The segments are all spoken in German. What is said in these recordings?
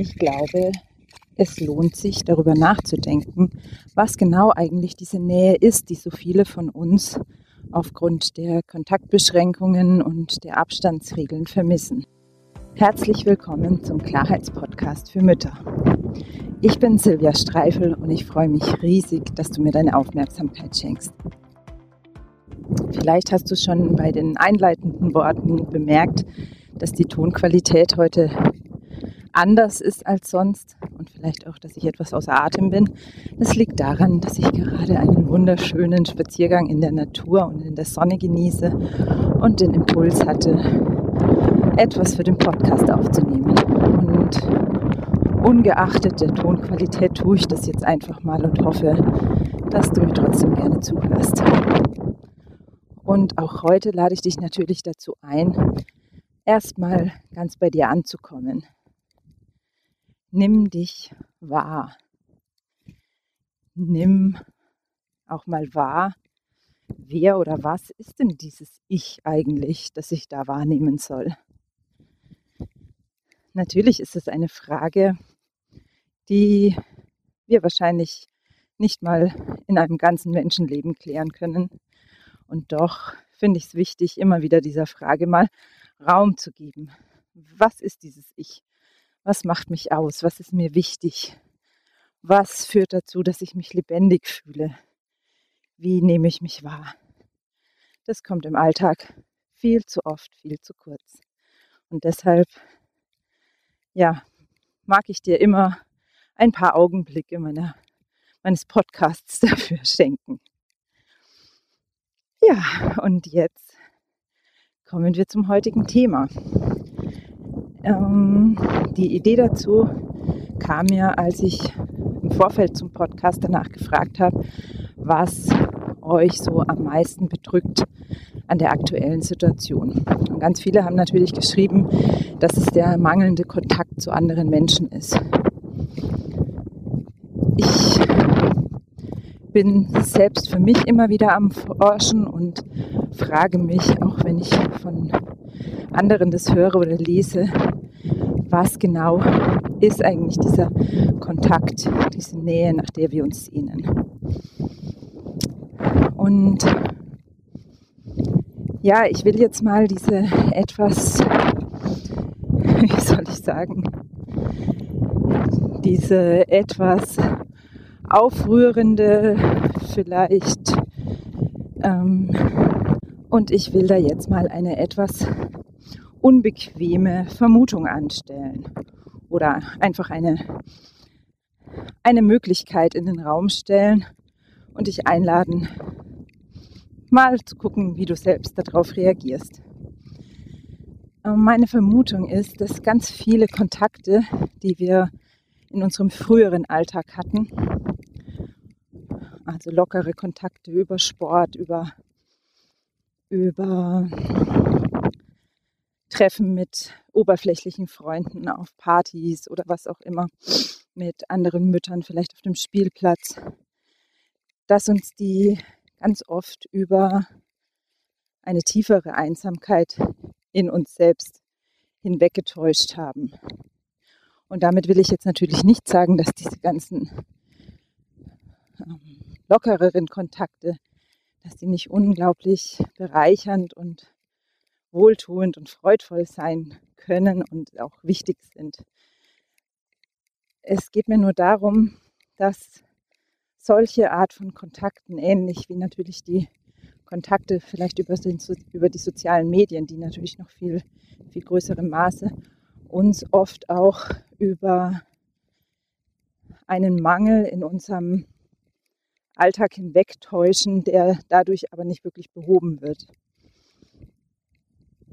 Ich glaube, es lohnt sich, darüber nachzudenken, was genau eigentlich diese Nähe ist, die so viele von uns aufgrund der Kontaktbeschränkungen und der Abstandsregeln vermissen. Herzlich willkommen zum Klarheitspodcast für Mütter. Ich bin Silvia Streifel und ich freue mich riesig, dass du mir deine Aufmerksamkeit schenkst. Vielleicht hast du schon bei den einleitenden Worten bemerkt, dass die Tonqualität heute anders ist als sonst und vielleicht auch, dass ich etwas außer Atem bin. Das liegt daran, dass ich gerade einen wunderschönen Spaziergang in der Natur und in der Sonne genieße und den Impuls hatte, etwas für den Podcast aufzunehmen. Und ungeachtet der Tonqualität tue ich das jetzt einfach mal und hoffe, dass du mir trotzdem gerne zuhörst. Und auch heute lade ich dich natürlich dazu ein, erstmal ganz bei dir anzukommen. Nimm dich wahr. Nimm auch mal wahr, wer oder was ist denn dieses Ich eigentlich, das ich da wahrnehmen soll. Natürlich ist es eine Frage, die wir wahrscheinlich nicht mal in einem ganzen Menschenleben klären können. Und doch finde ich es wichtig, immer wieder dieser Frage mal Raum zu geben. Was ist dieses Ich? Was macht mich aus? Was ist mir wichtig? Was führt dazu, dass ich mich lebendig fühle? Wie nehme ich mich wahr? Das kommt im Alltag viel zu oft, viel zu kurz. Und deshalb, ja, mag ich dir immer ein paar Augenblicke meiner, meines Podcasts dafür schenken. Ja, und jetzt kommen wir zum heutigen Thema. Ähm, die Idee dazu kam mir, als ich im Vorfeld zum Podcast danach gefragt habe, was euch so am meisten bedrückt an der aktuellen Situation. Und ganz viele haben natürlich geschrieben, dass es der mangelnde Kontakt zu anderen Menschen ist. Ich bin selbst für mich immer wieder am Forschen und frage mich, auch wenn ich von anderen das höre oder lese, was genau ist eigentlich dieser Kontakt, diese Nähe, nach der wir uns sehnen. Und ja, ich will jetzt mal diese etwas, wie soll ich sagen, diese etwas aufrührende, vielleicht, ähm, und ich will da jetzt mal eine etwas unbequeme Vermutung anstellen oder einfach eine, eine Möglichkeit in den Raum stellen und dich einladen, mal zu gucken, wie du selbst darauf reagierst. Ähm, meine Vermutung ist, dass ganz viele Kontakte, die wir in unserem früheren Alltag hatten, also lockere Kontakte über Sport, über, über Treffen mit oberflächlichen Freunden auf Partys oder was auch immer, mit anderen Müttern vielleicht auf dem Spielplatz, dass uns die ganz oft über eine tiefere Einsamkeit in uns selbst hinweggetäuscht haben. Und damit will ich jetzt natürlich nicht sagen, dass diese ganzen ähm, lockereren Kontakte, dass die nicht unglaublich bereichernd und wohltuend und freudvoll sein können und auch wichtig sind. Es geht mir nur darum, dass solche Art von Kontakten, ähnlich wie natürlich die Kontakte vielleicht über, den, über die sozialen Medien, die natürlich noch viel, viel größerem Maße uns oft auch über einen Mangel in unserem Alltag hinwegtäuschen, der dadurch aber nicht wirklich behoben wird.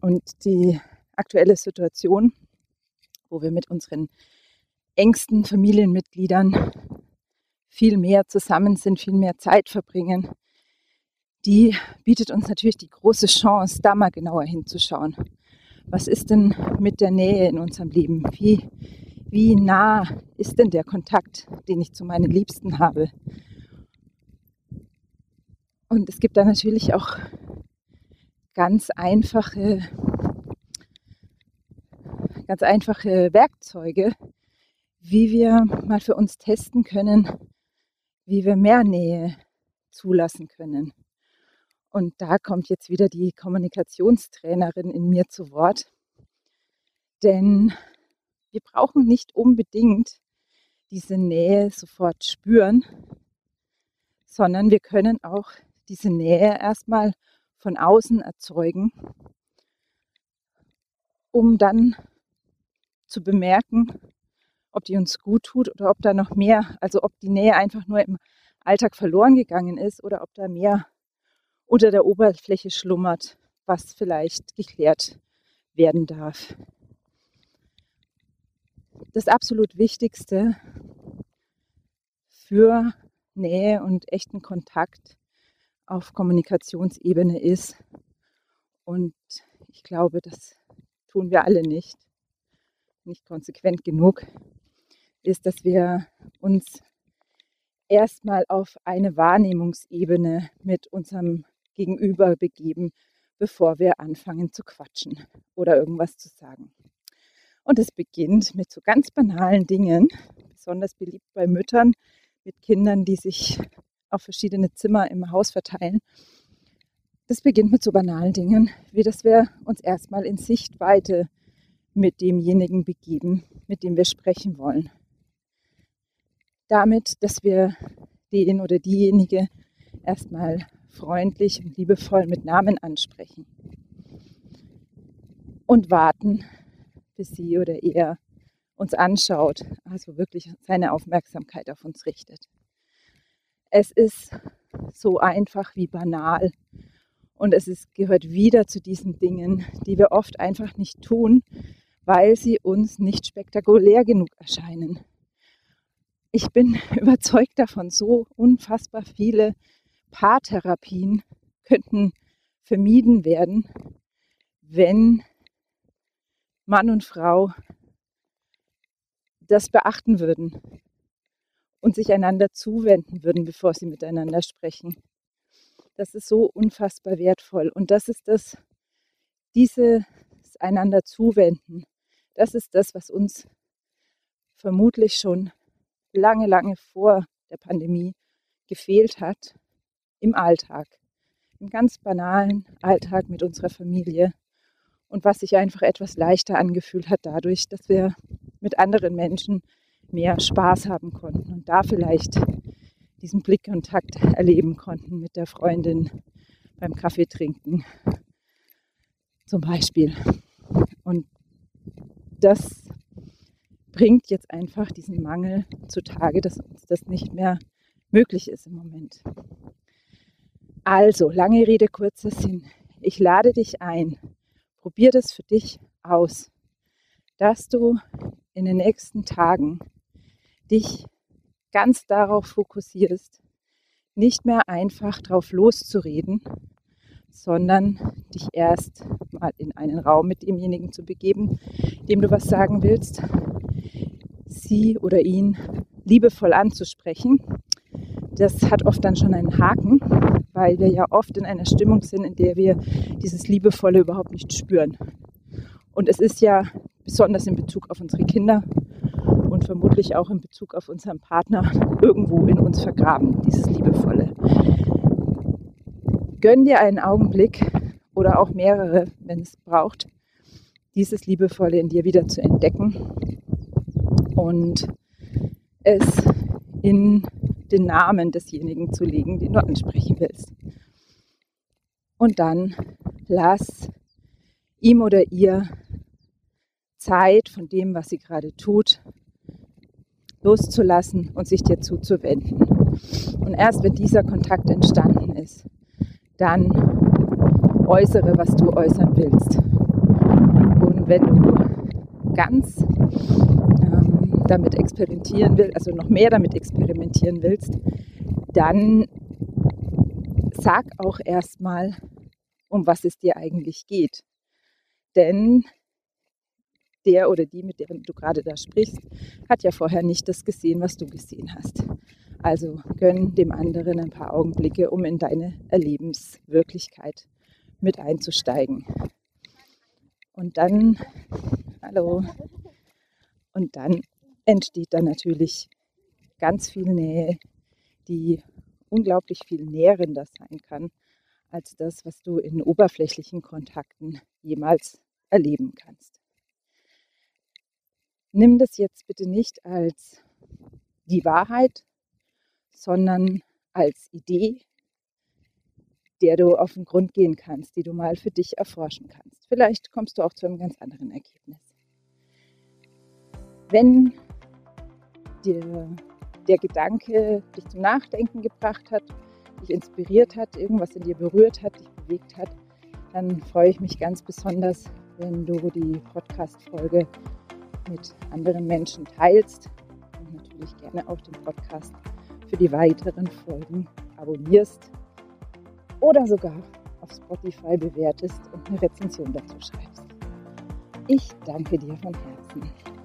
Und die aktuelle Situation, wo wir mit unseren engsten Familienmitgliedern viel mehr zusammen sind, viel mehr Zeit verbringen, die bietet uns natürlich die große Chance, da mal genauer hinzuschauen. Was ist denn mit der Nähe in unserem Leben? Wie, wie nah ist denn der Kontakt, den ich zu meinen Liebsten habe? Und es gibt da natürlich auch ganz einfache, ganz einfache Werkzeuge, wie wir mal für uns testen können, wie wir mehr Nähe zulassen können. Und da kommt jetzt wieder die Kommunikationstrainerin in mir zu Wort. Denn wir brauchen nicht unbedingt diese Nähe sofort spüren, sondern wir können auch diese Nähe erstmal von außen erzeugen, um dann zu bemerken, ob die uns gut tut oder ob da noch mehr, also ob die Nähe einfach nur im Alltag verloren gegangen ist oder ob da mehr unter der Oberfläche schlummert, was vielleicht geklärt werden darf. Das absolut Wichtigste für Nähe und echten Kontakt auf Kommunikationsebene ist, und ich glaube, das tun wir alle nicht, nicht konsequent genug, ist, dass wir uns erstmal auf eine Wahrnehmungsebene mit unserem Gegenüber begeben, bevor wir anfangen zu quatschen oder irgendwas zu sagen. Und es beginnt mit so ganz banalen Dingen, besonders beliebt bei Müttern mit Kindern, die sich auf verschiedene Zimmer im Haus verteilen. Das beginnt mit so banalen Dingen, wie dass wir uns erstmal in Sichtweite mit demjenigen begeben, mit dem wir sprechen wollen damit, dass wir den oder diejenige erstmal freundlich und liebevoll mit Namen ansprechen und warten, bis sie oder er uns anschaut, also wirklich seine Aufmerksamkeit auf uns richtet. Es ist so einfach wie banal. Und es ist, gehört wieder zu diesen Dingen, die wir oft einfach nicht tun, weil sie uns nicht spektakulär genug erscheinen. Ich bin überzeugt davon, so unfassbar viele Paartherapien könnten vermieden werden, wenn Mann und Frau das beachten würden und sich einander zuwenden würden, bevor sie miteinander sprechen. Das ist so unfassbar wertvoll. Und das ist das, dieses einander zuwenden, das ist das, was uns vermutlich schon lange, lange vor der Pandemie gefehlt hat im Alltag, im ganz banalen Alltag mit unserer Familie und was sich einfach etwas leichter angefühlt hat dadurch, dass wir mit anderen Menschen mehr Spaß haben konnten und da vielleicht diesen Blickkontakt erleben konnten mit der Freundin beim Kaffee trinken zum Beispiel. Und das bringt jetzt einfach diesen Mangel zutage, dass uns das nicht mehr möglich ist im Moment. Also, lange Rede, kurzer Sinn. Ich lade dich ein. Probier das für dich aus, dass du in den nächsten Tagen dich ganz darauf fokussierst, nicht mehr einfach drauf loszureden, sondern dich erst mal in einen Raum mit demjenigen zu begeben, dem du was sagen willst, sie oder ihn liebevoll anzusprechen. Das hat oft dann schon einen Haken, weil wir ja oft in einer Stimmung sind, in der wir dieses Liebevolle überhaupt nicht spüren. Und es ist ja besonders in Bezug auf unsere Kinder und vermutlich auch in Bezug auf unseren Partner irgendwo in uns vergraben, dieses Liebevolle. Gönn dir einen Augenblick oder auch mehrere, wenn es braucht, dieses Liebevolle in dir wieder zu entdecken und es in den Namen desjenigen zu legen, den du ansprechen willst. Und dann lass ihm oder ihr Zeit von dem, was sie gerade tut, loszulassen und sich dir zuzuwenden. Und erst wenn dieser Kontakt entstanden ist, dann äußere, was du äußern willst. Und wenn du ganz damit experimentieren willst, also noch mehr damit experimentieren willst, dann sag auch erstmal, um was es dir eigentlich geht. Denn der oder die, mit der du gerade da sprichst, hat ja vorher nicht das gesehen, was du gesehen hast. Also gönn dem anderen ein paar Augenblicke, um in deine Erlebenswirklichkeit mit einzusteigen. Und dann, hallo, und dann entsteht dann natürlich ganz viel Nähe, die unglaublich viel nährender sein kann als das, was du in oberflächlichen Kontakten jemals erleben kannst. Nimm das jetzt bitte nicht als die Wahrheit, sondern als Idee, der du auf den Grund gehen kannst, die du mal für dich erforschen kannst. Vielleicht kommst du auch zu einem ganz anderen Ergebnis. Wenn dir der Gedanke dich zum Nachdenken gebracht hat, dich inspiriert hat, irgendwas in dir berührt hat, dich bewegt hat, dann freue ich mich ganz besonders, wenn du die Podcast-Folge mit anderen Menschen teilst und natürlich gerne auch den Podcast für die weiteren Folgen abonnierst oder sogar auf Spotify bewertest und eine Rezension dazu schreibst. Ich danke dir von Herzen.